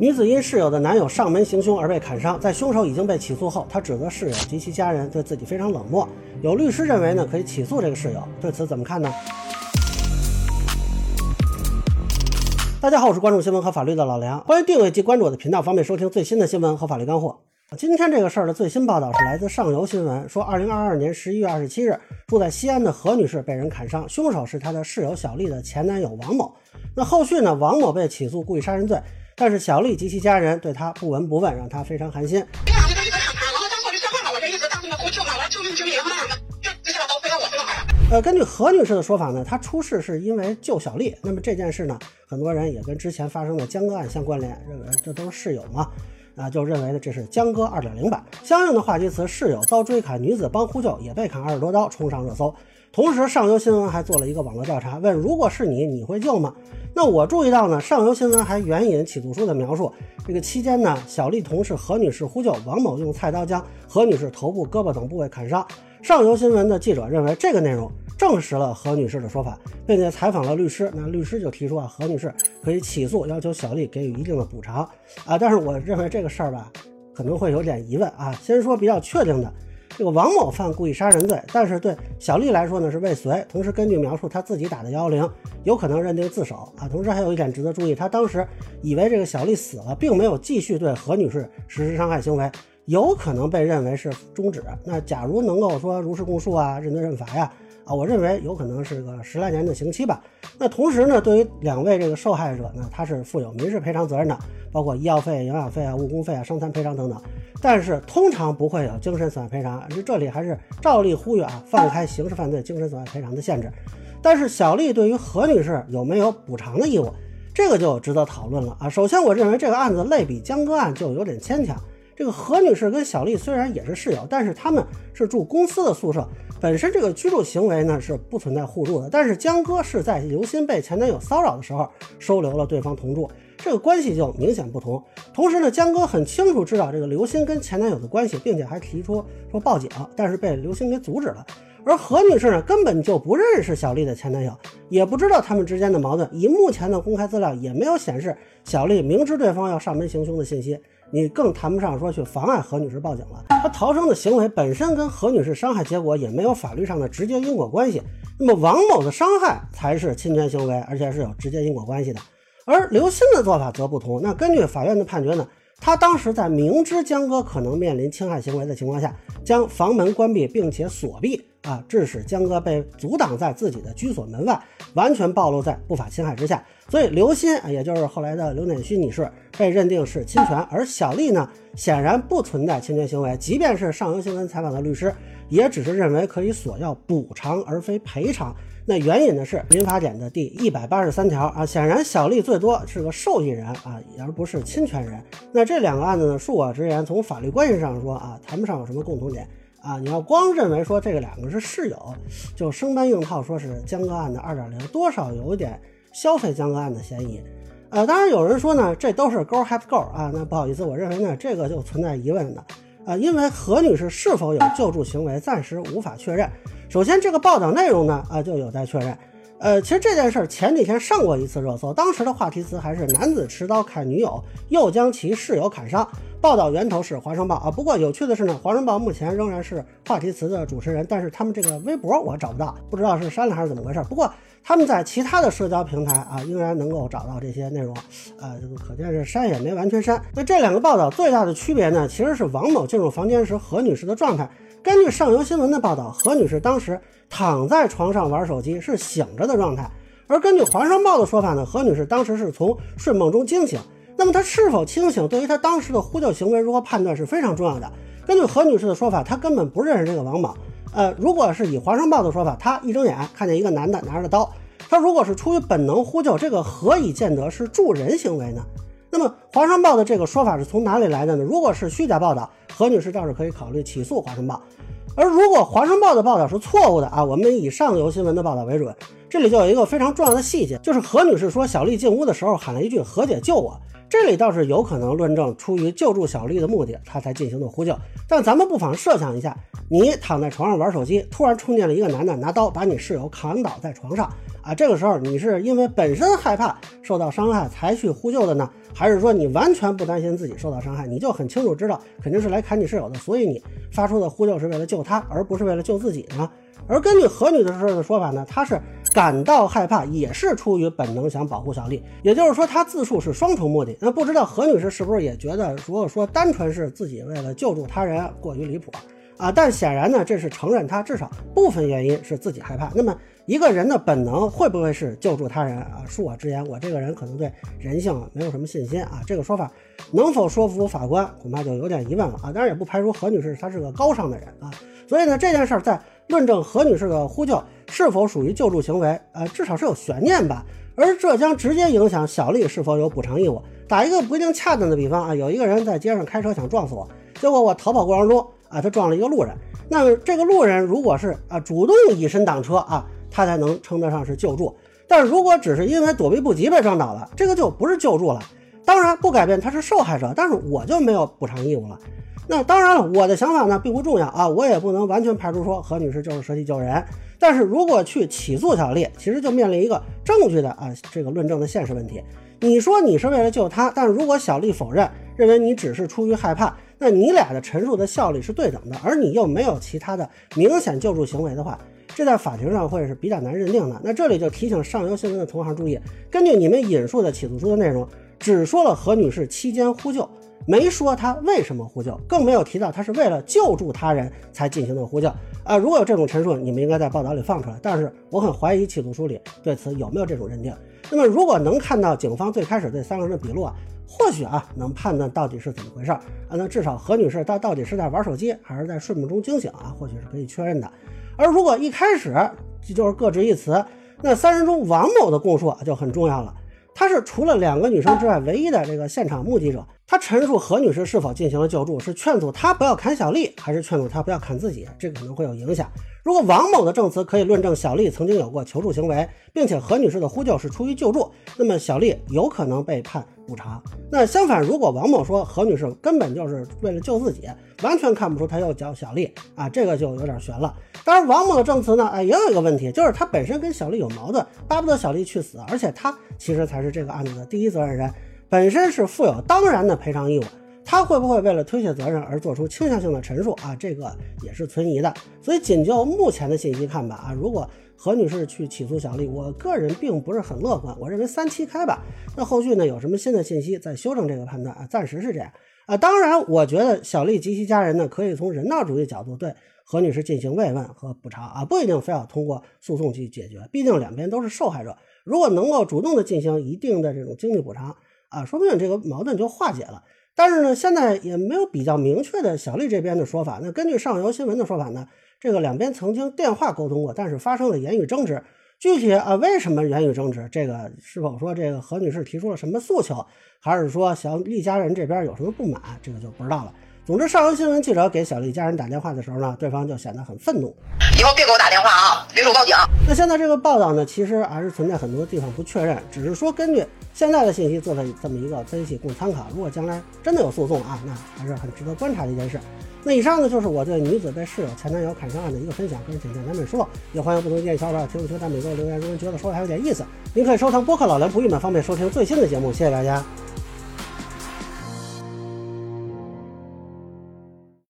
女子因室友的男友上门行凶而被砍伤，在凶手已经被起诉后，她指责室友及其家人对自己非常冷漠。有律师认为呢，可以起诉这个室友，对此怎么看呢？大家好，我是关注新闻和法律的老梁，欢迎订阅及关注我的频道，方便收听最新的新闻和法律干货。今天这个事儿的最新报道是来自上游新闻，说二零二二年十一月二十七日，住在西安的何女士被人砍伤，凶手是她的室友小丽的前男友王某。那后续呢，王某被起诉故意杀人罪。但是小丽及其家人对她不闻不问，让她非常寒心。呃，根据何女士的说法呢，她出事是因为救小丽。那么这件事呢，很多人也跟之前发生的江歌案相关联，认为这都是室友嘛，啊，就认为呢这是江歌二点零版。相应的话题词“室友遭追砍，女子帮呼救也被砍二十多刀”冲上热搜。同时，上游新闻还做了一个网络调查，问如果是你，你会救吗？那我注意到呢，上游新闻还援引起诉书的描述，这个期间呢，小丽同事何女士呼救，王某用菜刀将何女士头部、胳膊等部位砍伤。上游新闻的记者认为这个内容证实了何女士的说法，并且采访了律师，那律师就提出啊，何女士可以起诉，要求小丽给予一定的补偿啊。但是我认为这个事儿吧，可能会有点疑问啊。先说比较确定的。这个王某犯故意杀人罪，但是对小丽来说呢是未遂。同时根据描述，他自己打的幺幺零，有可能认定自首啊。同时还有一点值得注意，他当时以为这个小丽死了，并没有继续对何女士实施伤害行为，有可能被认为是终止。那假如能够说如实供述啊，认罪认罚呀。啊我认为有可能是个十来年的刑期吧。那同时呢，对于两位这个受害者呢，他是负有民事赔偿责任的，包括医药费、营养费啊、误工费啊、伤残赔偿等等。但是通常不会有精神损害赔偿。这里还是照例呼吁啊，放开刑事犯罪精神损害赔偿的限制。但是小丽对于何女士有没有补偿的义务，这个就值得讨论了啊。首先，我认为这个案子类比江歌案就有点牵强。这个何女士跟小丽虽然也是室友，但是他们是住公司的宿舍。本身这个居住行为呢是不存在互助的，但是江哥是在刘鑫被前男友骚扰的时候收留了对方同住，这个关系就明显不同。同时呢，江哥很清楚知道这个刘鑫跟前男友的关系，并且还提出说报警，但是被刘鑫给阻止了。而何女士呢，根本就不认识小丽的前男友，也不知道他们之间的矛盾。以目前的公开资料，也没有显示小丽明知对方要上门行凶的信息。你更谈不上说去妨碍何女士报警了。她逃生的行为本身跟何女士伤害结果也没有法律上的直接因果关系。那么王某的伤害才是侵权行为，而且是有直接因果关系的。而刘鑫的做法则不同。那根据法院的判决呢，他当时在明知江哥可能面临侵害行为的情况下，将房门关闭并且锁闭。啊，致使江哥被阻挡在自己的居所门外，完全暴露在不法侵害之下。所以刘鑫，也就是后来的刘乃虚女士，被认定是侵权。而小丽呢，显然不存在侵权行为。即便是上游新闻采访的律师，也只是认为可以索要补偿而非赔偿。那援引的是民法典的第一百八十三条啊。显然小丽最多是个受益人啊，而不是侵权人。那这两个案子呢，恕我直言，从法律关系上说啊，谈不上有什么共同点。啊，你要光认为说这个两个是室友，就生搬硬套说是江歌案的二点零，多少有点消费江歌案的嫌疑。呃，当然有人说呢，这都是 girl has girl 啊，那不好意思，我认为呢，这个就存在疑问的。啊，因为何女士是否有救助行为，暂时无法确认。首先，这个报道内容呢，啊，就有待确认。呃，其实这件事儿前几天上过一次热搜，当时的话题词还是男子持刀砍女友，又将其室友砍伤。报道源头是华商报啊。不过有趣的是呢，华商报目前仍然是话题词的主持人，但是他们这个微博我找不到，不知道是删了还是怎么回事。不过他们在其他的社交平台啊，仍然能够找到这些内容，啊，这个可见是删也没完全删。那这两个报道最大的区别呢，其实是王某进入房间时何女士的状态。根据上游新闻的报道，何女士当时。躺在床上玩手机是醒着的状态，而根据《华商报》的说法呢，何女士当时是从睡梦中惊醒。那么他是否清醒，对于他当时的呼救行为如何判断是非常重要的。根据何女士的说法，她根本不认识这个王某。呃，如果是以《华商报》的说法，她一睁眼看见一个男的拿着刀，她如果是出于本能呼救，这个何以见得是助人行为呢？那么《华商报》的这个说法是从哪里来的呢？如果是虚假报道，何女士倒是可以考虑起诉《华商报》。而如果华商报的报道是错误的啊，我们以上游新闻的报道为准。这里就有一个非常重要的细节，就是何女士说小丽进屋的时候喊了一句“何姐救我”，这里倒是有可能论证出于救助小丽的目的，她才进行的呼救。但咱们不妨设想一下，你躺在床上玩手机，突然冲进了一个男的，拿刀把你室友砍倒在床上。啊。这个时候你是因为本身害怕受到伤害才去呼救的呢，还是说你完全不担心自己受到伤害，你就很清楚知道肯定是来砍你室友的，所以你发出的呼救是为了救他，而不是为了救自己呢？而根据何女士的说法呢，她是感到害怕，也是出于本能想保护小丽，也就是说他自述是双重目的。那不知道何女士是不是也觉得，如果说单纯是自己为了救助他人过于离谱啊？但显然呢，这是承认她至少部分原因是自己害怕。那么一个人的本能会不会是救助他人啊？恕我直言，我这个人可能对人性没有什么信心啊。这个说法能否说服法官，恐怕就有点疑问了啊。当然也不排除何女士她是个高尚的人啊。所以呢，这件事儿在。论证何女士的呼救是否属于救助行为，呃，至少是有悬念吧。而这将直接影响小丽是否有补偿义务。打一个不一定恰当的比方啊，有一个人在街上开车想撞死我，结果我逃跑过程中啊，他撞了一个路人。那么这个路人如果是啊主动以身挡车啊，他才能称得上是救助。但如果只是因为躲避不及被撞倒了，这个就不是救助了。当然不改变他是受害者，但是我就没有补偿义务了。那当然了，我的想法呢并不重要啊，我也不能完全排除说何女士就是舍己救人。但是如果去起诉小丽，其实就面临一个证据的啊这个论证的现实问题。你说你是为了救她，但如果小丽否认，认为你只是出于害怕，那你俩的陈述的效力是对等的，而你又没有其他的明显救助行为的话，这在法庭上会是比较难认定的。那这里就提醒上游新闻的同行注意，根据你们引述的起诉书的内容，只说了何女士期间呼救。没说他为什么呼救，更没有提到他是为了救助他人才进行的呼救啊！如果有这种陈述，你们应该在报道里放出来。但是我很怀疑起诉书里对此有没有这种认定。那么，如果能看到警方最开始对三个人的笔录啊，或许啊能判断到底是怎么回事啊。那至少何女士她到底是在玩手机还是在睡梦中惊醒啊？或许是可以确认的。而如果一开始就是各执一词，那三人中王某的供述啊就很重要了。他是除了两个女生之外唯一的这个现场目击者。他陈述何女士是否进行了救助，是劝阻她不要砍小丽，还是劝阻她不要砍自己？这个可能会有影响。如果王某的证词可以论证小丽曾经有过求助行为，并且何女士的呼救是出于救助，那么小丽有可能被判补偿。那相反，如果王某说何女士根本就是为了救自己，完全看不出她要救小丽啊，这个就有点悬了。当然，王某的证词呢，哎，也有一个问题，就是他本身跟小丽有矛盾，巴不得小丽去死，而且他其实才是这个案子的第一责任人。本身是负有当然的赔偿义务，他会不会为了推卸责任而做出倾向性的陈述啊？这个也是存疑的。所以仅就目前的信息看吧，啊，如果何女士去起诉小丽，我个人并不是很乐观。我认为三七开吧。那后续呢有什么新的信息再修正这个判断啊？暂时是这样啊。当然，我觉得小丽及其家人呢可以从人道主义角度对何女士进行慰问和补偿啊，不一定非要通过诉讼去解决，毕竟两边都是受害者。如果能够主动的进行一定的这种经济补偿。啊，说不定这个矛盾就化解了。但是呢，现在也没有比较明确的小丽这边的说法。那根据上游新闻的说法呢，这个两边曾经电话沟通过，但是发生了言语争执。具体啊，为什么言语争执？这个是否说这个何女士提出了什么诉求，还是说小丽家人这边有什么不满？这个就不知道了。总之，上游新闻记者给小丽家人打电话的时候呢，对方就显得很愤怒，以后别给我打电话啊，别说报警。那现在这个报道呢，其实还是存在很多地方不确认，只是说根据现在的信息做的这么一个分析供参考。如果将来真的有诉讼啊，那还是很值得观察的一件事。那以上呢，就是我对女子被室友前男友砍伤案的一个分享，个人简介咱们说，也欢迎不同意见小伙伴评论区在每个留言，中觉得说的还有点意思，您可以收藏播客老梁不郁闷，方便收听最新的节目。谢谢大家。